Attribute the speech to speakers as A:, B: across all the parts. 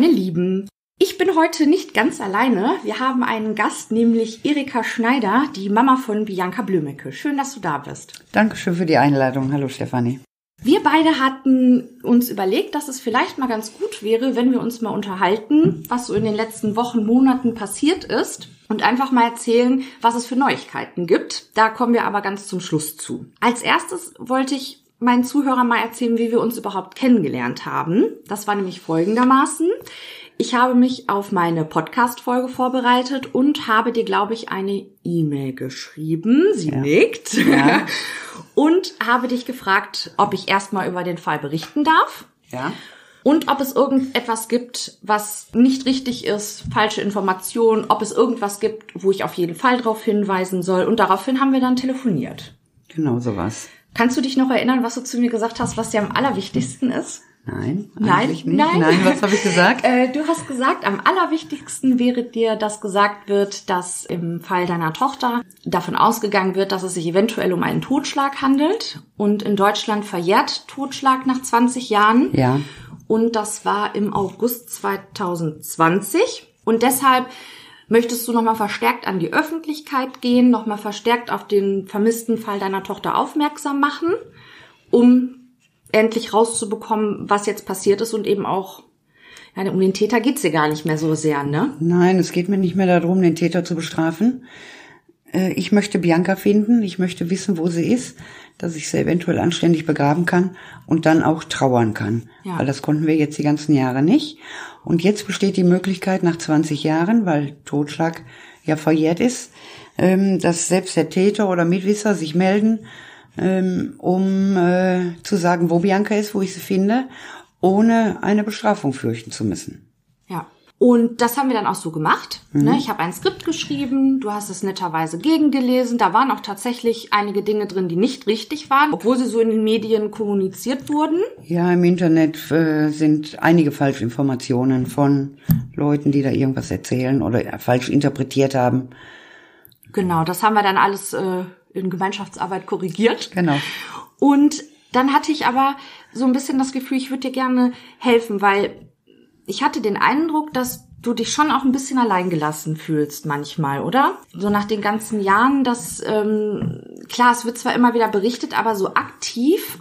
A: meine Lieben. Ich bin heute nicht ganz alleine. Wir haben einen Gast, nämlich Erika Schneider, die Mama von Bianca Blümecke. Schön, dass du da bist.
B: Dankeschön für die Einladung. Hallo Stefanie.
A: Wir beide hatten uns überlegt, dass es vielleicht mal ganz gut wäre, wenn wir uns mal unterhalten, was so in den letzten Wochen, Monaten passiert ist und einfach mal erzählen, was es für Neuigkeiten gibt. Da kommen wir aber ganz zum Schluss zu. Als erstes wollte ich meinen Zuhörern mal erzählen, wie wir uns überhaupt kennengelernt haben. Das war nämlich folgendermaßen. Ich habe mich auf meine Podcast-Folge vorbereitet und habe dir, glaube ich, eine E-Mail geschrieben. Sie ja. nickt. Ja. und habe dich gefragt, ob ich erstmal über den Fall berichten darf.
B: Ja.
A: Und ob es irgendetwas gibt, was nicht richtig ist, falsche Informationen, ob es irgendwas gibt, wo ich auf jeden Fall darauf hinweisen soll. Und daraufhin haben wir dann telefoniert.
B: Genau sowas.
A: Kannst du dich noch erinnern, was du zu mir gesagt hast, was dir am allerwichtigsten ist?
B: Nein,
A: nein, nein.
B: Nein, was habe ich gesagt?
A: Äh, du hast gesagt, am allerwichtigsten wäre dir, dass gesagt wird, dass im Fall deiner Tochter davon ausgegangen wird, dass es sich eventuell um einen Totschlag handelt. Und in Deutschland verjährt Totschlag nach 20 Jahren.
B: Ja.
A: Und das war im August 2020. Und deshalb möchtest du nochmal verstärkt an die Öffentlichkeit gehen, nochmal verstärkt auf den vermissten Fall deiner Tochter aufmerksam machen, um endlich rauszubekommen, was jetzt passiert ist und eben auch ja, um den Täter geht's dir gar nicht mehr so sehr, ne?
B: Nein, es geht mir nicht mehr darum, den Täter zu bestrafen. Äh, ich möchte Bianca finden, ich möchte wissen, wo sie ist, dass ich sie eventuell anständig begraben kann und dann auch trauern kann. Ja. Weil das konnten wir jetzt die ganzen Jahre nicht. Und jetzt besteht die Möglichkeit nach 20 Jahren, weil Totschlag ja verjährt ist, ähm, dass selbst der Täter oder Mitwisser sich melden ähm, um äh, zu sagen, wo Bianca ist, wo ich sie finde, ohne eine Bestrafung fürchten zu müssen.
A: Und das haben wir dann auch so gemacht. Mhm. Ne? Ich habe ein Skript geschrieben, du hast es netterweise gegengelesen. Da waren auch tatsächlich einige Dinge drin, die nicht richtig waren, obwohl sie so in den Medien kommuniziert wurden.
B: Ja, im Internet äh, sind einige Falschinformationen von Leuten, die da irgendwas erzählen oder falsch interpretiert haben.
A: Genau, das haben wir dann alles äh, in Gemeinschaftsarbeit korrigiert.
B: Genau.
A: Und dann hatte ich aber so ein bisschen das Gefühl, ich würde dir gerne helfen, weil ich hatte den Eindruck, dass du dich schon auch ein bisschen alleingelassen fühlst manchmal, oder? So nach den ganzen Jahren, dass ähm, klar, es wird zwar immer wieder berichtet, aber so aktiv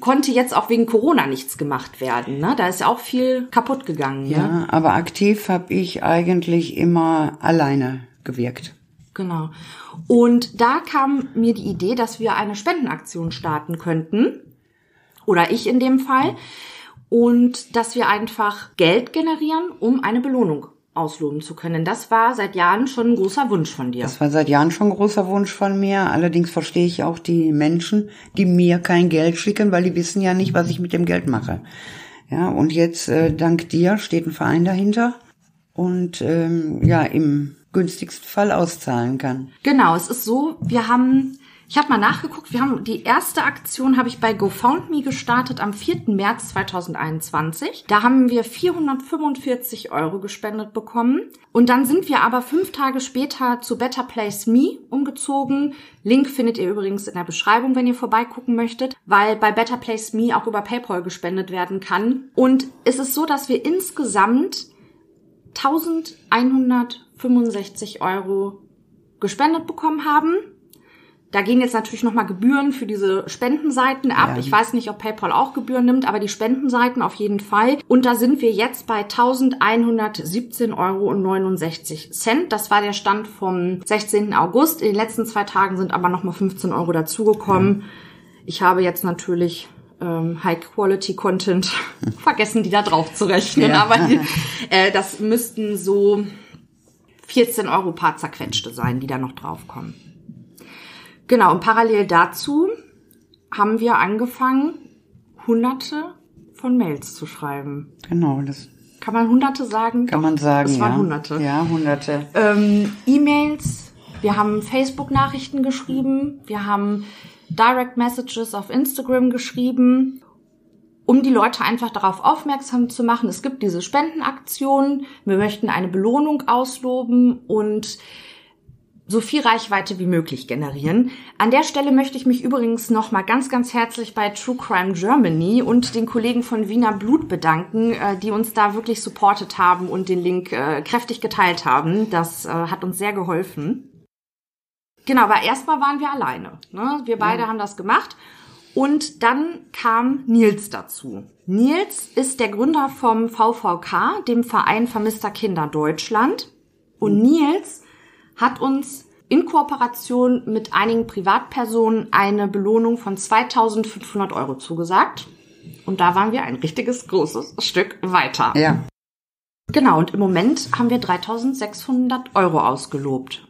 A: konnte jetzt auch wegen Corona nichts gemacht werden. Ne? Da ist ja auch viel kaputt gegangen.
B: Ja,
A: ne?
B: aber aktiv habe ich eigentlich immer alleine gewirkt.
A: Genau. Und da kam mir die Idee, dass wir eine Spendenaktion starten könnten. Oder ich in dem Fall. Und dass wir einfach Geld generieren, um eine Belohnung ausloben zu können. Das war seit Jahren schon ein großer Wunsch von dir.
B: Das war seit Jahren schon ein großer Wunsch von mir. Allerdings verstehe ich auch die Menschen, die mir kein Geld schicken, weil die wissen ja nicht, was ich mit dem Geld mache. Ja, und jetzt äh, dank dir steht ein Verein dahinter. Und ähm, ja, im günstigsten Fall auszahlen kann.
A: Genau, es ist so, wir haben ich habe mal nachgeguckt, wir haben die erste Aktion habe ich bei GoFoundMe gestartet am 4. März 2021. Da haben wir 445 Euro gespendet bekommen. Und dann sind wir aber fünf Tage später zu Better Place Me umgezogen. Link findet ihr übrigens in der Beschreibung, wenn ihr vorbeigucken möchtet, weil bei Better Place Me auch über PayPal gespendet werden kann. Und es ist so, dass wir insgesamt 1165 Euro gespendet bekommen haben. Da gehen jetzt natürlich nochmal Gebühren für diese Spendenseiten ab. Ja. Ich weiß nicht, ob PayPal auch Gebühren nimmt, aber die Spendenseiten auf jeden Fall. Und da sind wir jetzt bei 1117,69 Euro. Das war der Stand vom 16. August. In den letzten zwei Tagen sind aber nochmal 15 Euro dazugekommen. Ja. Ich habe jetzt natürlich ähm, High-Quality-Content vergessen, die da drauf zu rechnen. Ja. Aber äh, das müssten so 14 Euro paar zerquetschte sein, die da noch draufkommen. Genau, und parallel dazu haben wir angefangen, hunderte von Mails zu schreiben.
B: Genau, das
A: kann man hunderte sagen?
B: Kann man sagen,
A: Es waren
B: ja.
A: hunderte.
B: Ja, hunderte.
A: Ähm, E-Mails, wir haben Facebook-Nachrichten geschrieben, wir haben Direct Messages auf Instagram geschrieben, um die Leute einfach darauf aufmerksam zu machen. Es gibt diese Spendenaktion, wir möchten eine Belohnung ausloben und so viel Reichweite wie möglich generieren. An der Stelle möchte ich mich übrigens nochmal ganz, ganz herzlich bei True Crime Germany und den Kollegen von Wiener Blut bedanken, äh, die uns da wirklich supportet haben und den Link äh, kräftig geteilt haben. Das äh, hat uns sehr geholfen. Genau, aber erstmal waren wir alleine. Ne? Wir beide ja. haben das gemacht. Und dann kam Nils dazu. Nils ist der Gründer vom VVK, dem Verein Vermisster Kinder Deutschland. Und Nils hat uns in Kooperation mit einigen Privatpersonen eine Belohnung von 2500 Euro zugesagt. Und da waren wir ein richtiges großes Stück weiter.
B: Ja.
A: Genau, und im Moment haben wir 3600 Euro ausgelobt.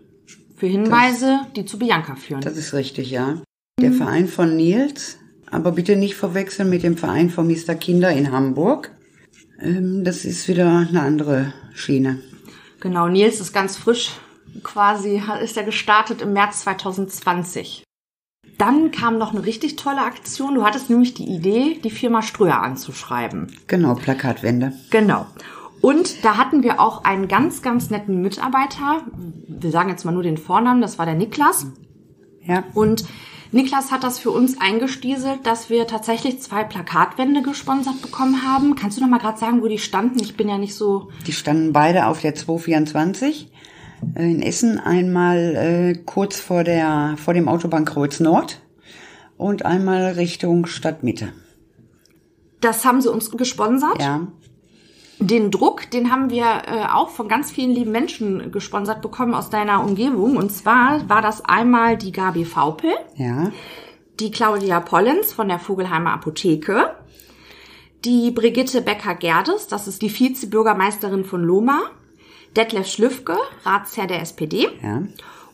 A: Für Hinweise, das, die zu Bianca führen.
B: Das ist richtig, ja. Der mhm. Verein von Nils, aber bitte nicht verwechseln mit dem Verein von Mr. Kinder in Hamburg. Ähm, das ist wieder eine andere Schiene.
A: Genau, Nils ist ganz frisch quasi, ist er gestartet im März 2020. Dann kam noch eine richtig tolle Aktion. Du hattest nämlich die Idee, die Firma Ströer anzuschreiben.
B: Genau, Plakatwände.
A: Genau. Und da hatten wir auch einen ganz, ganz netten Mitarbeiter. Wir sagen jetzt mal nur den Vornamen, das war der Niklas.
B: Ja.
A: Und Niklas hat das für uns eingestieselt, dass wir tatsächlich zwei Plakatwände gesponsert bekommen haben. Kannst du noch mal gerade sagen, wo die standen? Ich bin ja nicht so.
B: Die standen beide auf der 224 äh, in Essen. Einmal äh, kurz vor der vor dem Autobahnkreuz Nord und einmal Richtung Stadtmitte.
A: Das haben sie uns gesponsert.
B: Ja.
A: Den Druck, den haben wir äh, auch von ganz vielen lieben Menschen gesponsert bekommen aus deiner Umgebung. Und zwar war das einmal die Gabi Vaupel,
B: ja.
A: die Claudia Pollens von der Vogelheimer Apotheke, die Brigitte Becker-Gerdes, das ist die Vizebürgermeisterin von Loma, Detlef Schlüffke, Ratsherr der SPD.
B: Ja.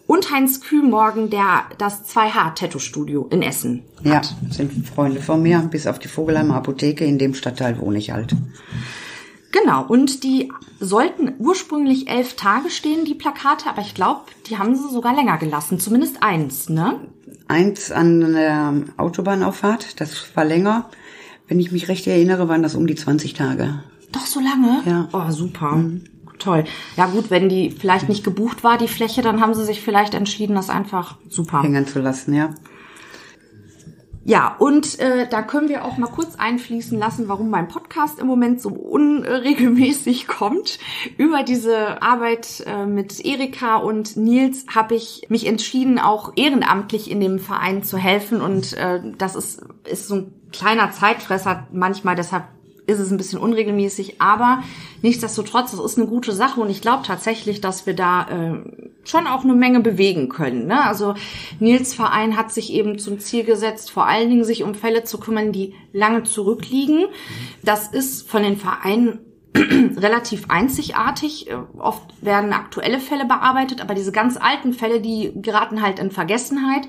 A: Und Heinz Kühlmorgen, der das 2H-Tattoo-Studio in Essen
B: hat. Ja, sind Freunde von mir, bis auf die Vogelheimer Apotheke, in dem Stadtteil wohne ich halt.
A: Genau, und die sollten ursprünglich elf Tage stehen, die Plakate, aber ich glaube, die haben sie sogar länger gelassen, zumindest eins, ne?
B: Eins an der Autobahnauffahrt, das war länger. Wenn ich mich recht erinnere, waren das um die 20 Tage.
A: Doch so lange?
B: Ja.
A: Oh, super. Mhm. Toll. Ja gut, wenn die vielleicht nicht gebucht war, die Fläche, dann haben sie sich vielleicht entschieden, das einfach super
B: hängen zu lassen, ja.
A: Ja, und äh, da können wir auch mal kurz einfließen lassen, warum mein Podcast im Moment so unregelmäßig kommt. Über diese Arbeit äh, mit Erika und Nils habe ich mich entschieden, auch ehrenamtlich in dem Verein zu helfen. Und äh, das ist, ist so ein kleiner Zeitfresser manchmal, deshalb ist es ein bisschen unregelmäßig, aber nichtsdestotrotz, das ist eine gute Sache und ich glaube tatsächlich, dass wir da äh, schon auch eine Menge bewegen können. Ne? Also Nils Verein hat sich eben zum Ziel gesetzt, vor allen Dingen sich um Fälle zu kümmern, die lange zurückliegen. Das ist von den Vereinen relativ einzigartig. Oft werden aktuelle Fälle bearbeitet, aber diese ganz alten Fälle, die geraten halt in Vergessenheit.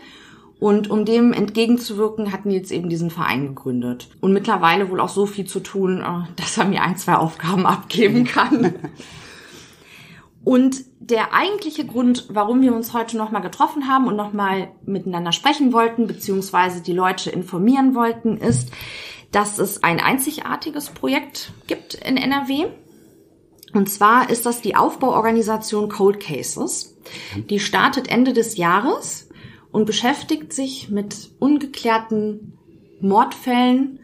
A: Und um dem entgegenzuwirken, hat Nils eben diesen Verein gegründet. Und mittlerweile wohl auch so viel zu tun, äh, dass er mir ein, zwei Aufgaben abgeben kann. Und der eigentliche Grund, warum wir uns heute nochmal getroffen haben und nochmal miteinander sprechen wollten, beziehungsweise die Leute informieren wollten, ist, dass es ein einzigartiges Projekt gibt in NRW. Und zwar ist das die Aufbauorganisation Cold Cases. Die startet Ende des Jahres und beschäftigt sich mit ungeklärten Mordfällen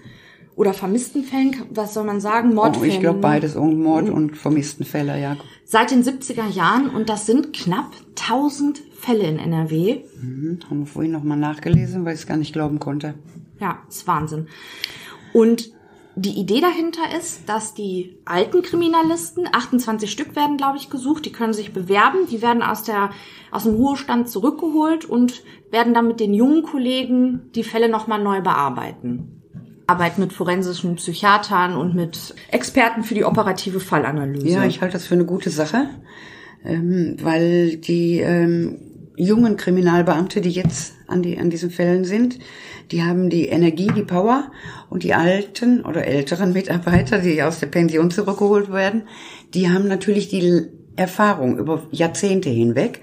A: oder vermissten Fällen, was soll man sagen?
B: Mordfällen. Oh, ich glaube beides, Mord und vermissten Fälle, ja.
A: Seit den 70er Jahren und das sind knapp 1000 Fälle in NRW.
B: Mhm, haben wir vorhin nochmal nachgelesen, weil ich es gar nicht glauben konnte.
A: Ja, ist Wahnsinn. Und die Idee dahinter ist, dass die alten Kriminalisten, 28 Stück werden, glaube ich, gesucht, die können sich bewerben, die werden aus, der, aus dem Ruhestand zurückgeholt und werden dann mit den jungen Kollegen die Fälle nochmal neu bearbeiten. Arbeit mit forensischen Psychiatern und mit Experten für die operative Fallanalyse.
B: Ja, ich halte das für eine gute Sache, ähm, weil die ähm, jungen Kriminalbeamte, die jetzt an, die, an diesen Fällen sind, die haben die Energie, die Power und die alten oder älteren Mitarbeiter, die aus der Pension zurückgeholt werden, die haben natürlich die Erfahrung über Jahrzehnte hinweg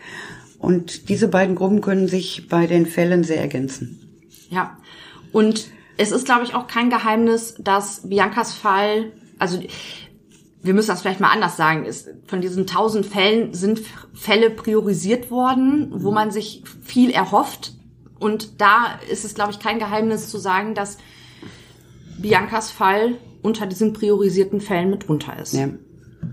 B: und diese beiden Gruppen können sich bei den Fällen sehr ergänzen.
A: Ja, und es ist, glaube ich, auch kein Geheimnis, dass Biancas Fall, also wir müssen das vielleicht mal anders sagen, ist, von diesen tausend Fällen sind Fälle priorisiert worden, wo man sich viel erhofft. Und da ist es, glaube ich, kein Geheimnis zu sagen, dass Biancas Fall unter diesen priorisierten Fällen mit drunter ist. Ja.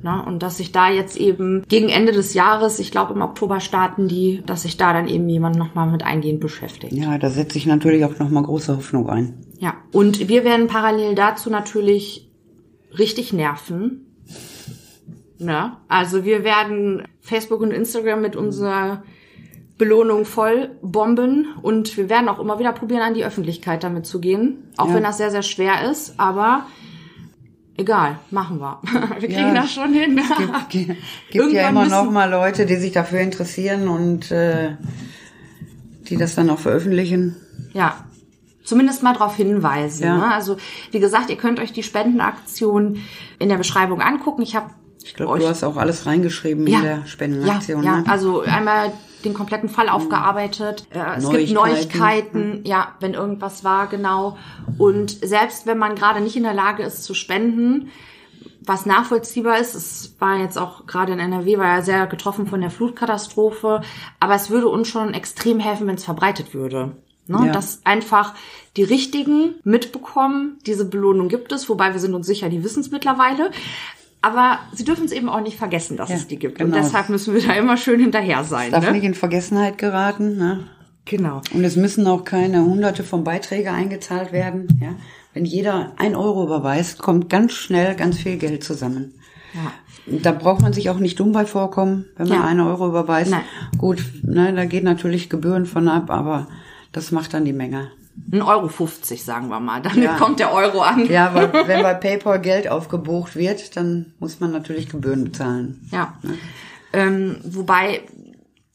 A: Na, und dass sich da jetzt eben gegen Ende des Jahres, ich glaube im Oktober starten die, dass sich da dann eben jemand nochmal mit eingehend beschäftigt.
B: Ja, da setze ich natürlich auch nochmal große Hoffnung ein.
A: Ja, und wir werden parallel dazu natürlich richtig nerven. Ne? Also wir werden Facebook und Instagram mit unserer Belohnung voll bomben und wir werden auch immer wieder probieren, an die Öffentlichkeit damit zu gehen. Auch ja. wenn das sehr, sehr schwer ist, aber egal, machen wir. Wir kriegen ja, das schon hin. Es
B: gibt, gibt ja immer noch mal Leute, die sich dafür interessieren und äh, die das dann auch veröffentlichen.
A: Ja, zumindest mal darauf hinweisen. Ja. Ne? Also wie gesagt, ihr könnt euch die Spendenaktion in der Beschreibung angucken. Ich habe
B: ich glaube, du hast auch alles reingeschrieben ja, in der Spendenaktion.
A: Ja, ja. Ne? also einmal den kompletten Fall aufgearbeitet. Äh, es gibt Neuigkeiten, ja, wenn irgendwas war, genau. Und selbst wenn man gerade nicht in der Lage ist zu spenden, was nachvollziehbar ist, es war jetzt auch gerade in NRW, war ja sehr getroffen von der Flutkatastrophe, aber es würde uns schon extrem helfen, wenn es verbreitet würde. Ne? Ja. Dass einfach die Richtigen mitbekommen, diese Belohnung gibt es, wobei wir sind uns sicher, die wissen es mittlerweile. Aber sie dürfen es eben auch nicht vergessen, dass ja, es die gibt. Genau. Und deshalb müssen wir da immer schön hinterher sein. Es
B: darf
A: ne?
B: nicht in Vergessenheit geraten. Ne?
A: Genau.
B: Und es müssen auch keine hunderte von Beiträgen eingezahlt werden. Ja? Wenn jeder ein Euro überweist, kommt ganz schnell ganz viel Geld zusammen. Ja. Da braucht man sich auch nicht dumm bei vorkommen, wenn man ja. einen Euro überweist. Nein. Gut, ne, da geht natürlich Gebühren von ab, aber das macht dann die Menge.
A: Ein Euro 50, sagen wir mal. Damit ja. kommt der Euro an.
B: Ja, aber wenn bei PayPal Geld aufgebucht wird, dann muss man natürlich Gebühren bezahlen.
A: Ja. Ne? Ähm, wobei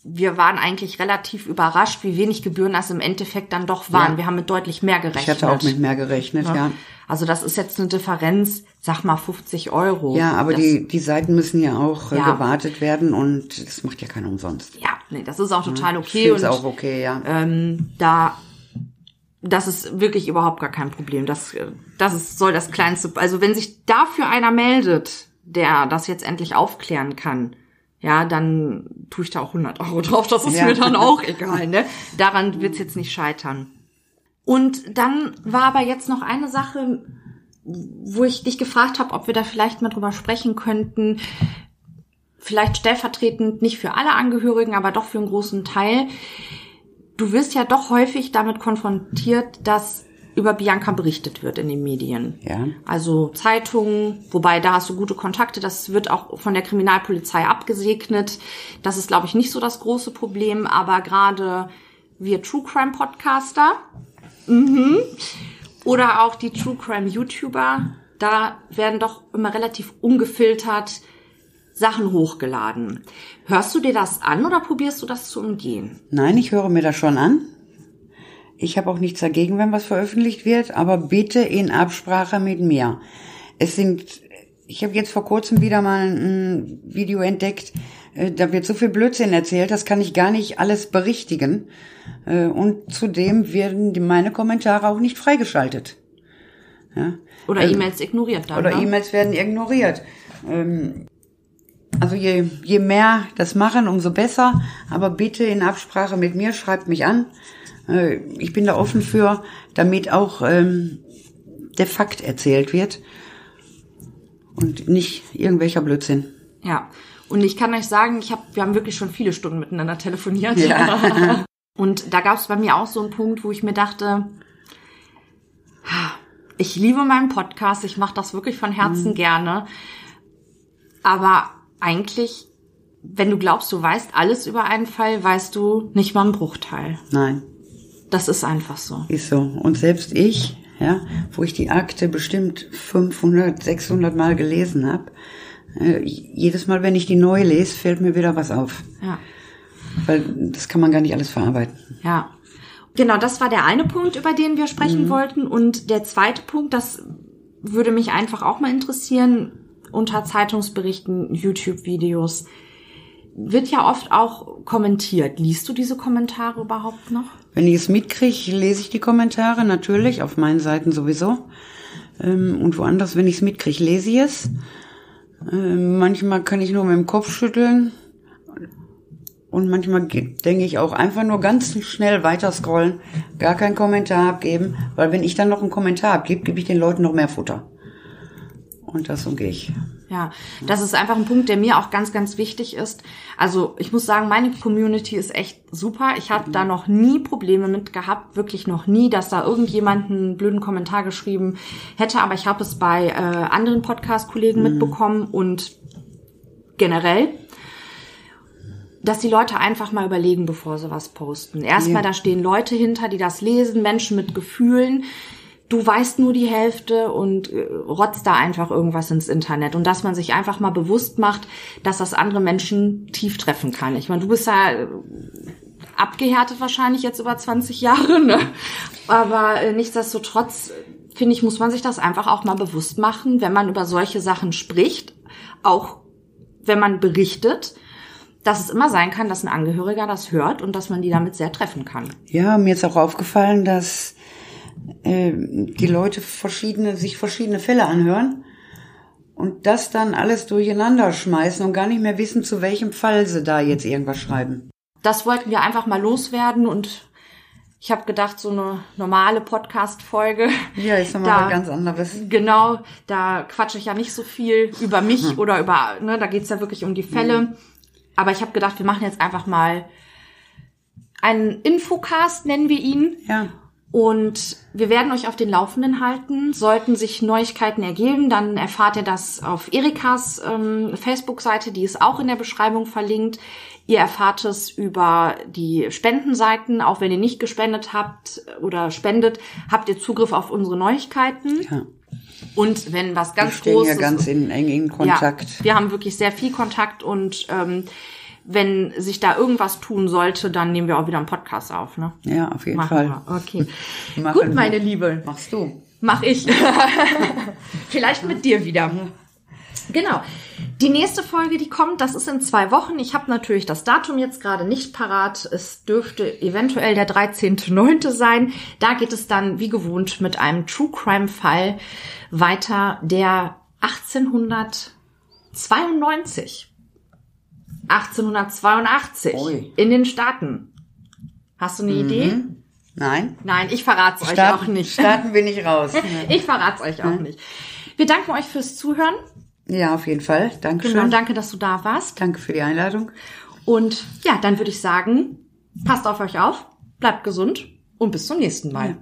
A: wir waren eigentlich relativ überrascht, wie wenig Gebühren das im Endeffekt dann doch waren. Ja. Wir haben mit deutlich mehr gerechnet. Ich
B: hatte auch mit mehr gerechnet, ja. ja.
A: Also das ist jetzt eine Differenz, sag mal 50 Euro.
B: Ja, aber das, die, die Seiten müssen ja auch äh, ja. gewartet werden und das macht ja keiner umsonst.
A: Ja, nee, das ist auch total okay. Das
B: ist auch okay, ja.
A: Ähm, da das ist wirklich überhaupt gar kein Problem. Das, das ist, soll das kleinste, also wenn sich dafür einer meldet, der das jetzt endlich aufklären kann, ja, dann tue ich da auch 100 Euro drauf. Das ist ja. mir dann auch egal, ne? Daran wird's jetzt nicht scheitern. Und dann war aber jetzt noch eine Sache, wo ich dich gefragt habe, ob wir da vielleicht mal drüber sprechen könnten. Vielleicht stellvertretend nicht für alle Angehörigen, aber doch für einen großen Teil du wirst ja doch häufig damit konfrontiert, dass über Bianca berichtet wird in den Medien.
B: Ja.
A: Also Zeitungen, wobei da hast du gute Kontakte, das wird auch von der Kriminalpolizei abgesegnet. Das ist, glaube ich, nicht so das große Problem, aber gerade wir True Crime Podcaster mhm, oder auch die True Crime YouTuber, da werden doch immer relativ ungefiltert Sachen hochgeladen. Hörst du dir das an oder probierst du das zu umgehen?
B: Nein, ich höre mir das schon an. Ich habe auch nichts dagegen, wenn was veröffentlicht wird, aber bitte in Absprache mit mir. Es sind, ich habe jetzt vor kurzem wieder mal ein Video entdeckt, äh, da wird so viel Blödsinn erzählt, das kann ich gar nicht alles berichtigen. Äh, und zudem werden meine Kommentare auch nicht freigeschaltet.
A: Ja. Oder also, E-Mails ignoriert dann.
B: Oder ne? E-Mails werden ignoriert. Ähm, also je, je mehr das machen, umso besser. Aber bitte in Absprache mit mir, schreibt mich an. Äh, ich bin da offen für, damit auch ähm, der Fakt erzählt wird und nicht irgendwelcher Blödsinn.
A: Ja, und ich kann euch sagen, ich hab, wir haben wirklich schon viele Stunden miteinander telefoniert. Ja. und da gab es bei mir auch so einen Punkt, wo ich mir dachte, ich liebe meinen Podcast, ich mache das wirklich von Herzen mhm. gerne. Aber eigentlich, wenn du glaubst, du weißt alles über einen Fall, weißt du nicht mal einen Bruchteil.
B: Nein.
A: Das ist einfach so.
B: Ist so. Und selbst ich, ja, wo ich die Akte bestimmt 500, 600 Mal gelesen habe, äh, jedes Mal, wenn ich die neu lese, fällt mir wieder was auf.
A: Ja.
B: Weil das kann man gar nicht alles verarbeiten.
A: Ja. Genau, das war der eine Punkt, über den wir sprechen mhm. wollten. Und der zweite Punkt, das würde mich einfach auch mal interessieren, unter Zeitungsberichten, YouTube-Videos wird ja oft auch kommentiert. Liest du diese Kommentare überhaupt noch?
B: Wenn ich es mitkriege, lese ich die Kommentare natürlich, auf meinen Seiten sowieso. Ähm, und woanders, wenn ich es mitkriege, lese ich es. Äh, manchmal kann ich nur mit dem Kopf schütteln. Und manchmal denke ich auch einfach nur ganz schnell weiter scrollen, gar keinen Kommentar abgeben, weil wenn ich dann noch einen Kommentar abgebe, gebe ich den Leuten noch mehr Futter. Und das umgehe ich.
A: Ja, das ist einfach ein Punkt, der mir auch ganz, ganz wichtig ist. Also ich muss sagen, meine Community ist echt super. Ich habe da noch nie Probleme mit gehabt, wirklich noch nie, dass da irgendjemand einen blöden Kommentar geschrieben hätte. Aber ich habe es bei äh, anderen Podcast-Kollegen mhm. mitbekommen und generell dass die Leute einfach mal überlegen, bevor sie was posten. Erstmal, ja. da stehen Leute hinter, die das lesen, Menschen mit Gefühlen, du weißt nur die Hälfte und äh, rotzt da einfach irgendwas ins Internet und dass man sich einfach mal bewusst macht, dass das andere Menschen tief treffen kann. Ich meine, du bist ja äh, abgehärtet wahrscheinlich jetzt über 20 Jahre, ne? aber äh, nichtsdestotrotz finde ich, muss man sich das einfach auch mal bewusst machen, wenn man über solche Sachen spricht, auch wenn man berichtet, dass es immer sein kann, dass ein Angehöriger das hört und dass man die damit sehr treffen kann.
B: Ja, mir ist auch aufgefallen, dass äh, die Leute verschiedene, sich verschiedene Fälle anhören und das dann alles durcheinander schmeißen und gar nicht mehr wissen, zu welchem Fall sie da jetzt irgendwas schreiben.
A: Das wollten wir einfach mal loswerden und ich habe gedacht, so eine normale Podcast-Folge.
B: Ja, ist nochmal was ganz anderes.
A: Genau, da quatsche ich ja nicht so viel über mich hm. oder über, ne, da geht's ja wirklich um die Fälle. Hm. Aber ich habe gedacht, wir machen jetzt einfach mal einen Infocast, nennen wir ihn.
B: Ja.
A: Und wir werden euch auf den Laufenden halten. Sollten sich Neuigkeiten ergeben, dann erfahrt ihr das auf Erikas ähm, Facebook-Seite, die ist auch in der Beschreibung verlinkt. Ihr erfahrt es über die Spendenseiten. Auch wenn ihr nicht gespendet habt oder spendet, habt ihr Zugriff auf unsere Neuigkeiten. Ja. Und wenn was ganz wir stehen Großes...
B: ja ganz in engen Kontakt.
A: Ja, wir haben wirklich sehr viel Kontakt und ähm, wenn sich da irgendwas tun sollte, dann nehmen wir auch wieder einen Podcast auf. Ne?
B: Ja, auf jeden Machen Fall.
A: Wir. Okay. Gut, meine Liebe.
B: Machst du.
A: Mach ich. Vielleicht mit dir wieder. Genau. Die nächste Folge, die kommt, das ist in zwei Wochen. Ich habe natürlich das Datum jetzt gerade nicht parat. Es dürfte eventuell der 13.9. sein. Da geht es dann, wie gewohnt, mit einem True Crime Fall weiter, der 1892 1882 Ui. in den Staaten. Hast du eine mhm. Idee?
B: Nein.
A: Nein, ich verrate es euch auch nicht.
B: Starten bin ich raus.
A: ich verrate es euch auch nicht. Wir danken euch fürs Zuhören.
B: Ja, auf jeden Fall. Danke
A: genau, danke, dass du da warst.
B: Danke für die Einladung.
A: Und ja, dann würde ich sagen, passt auf euch auf, bleibt gesund und bis zum nächsten Mal. Ja.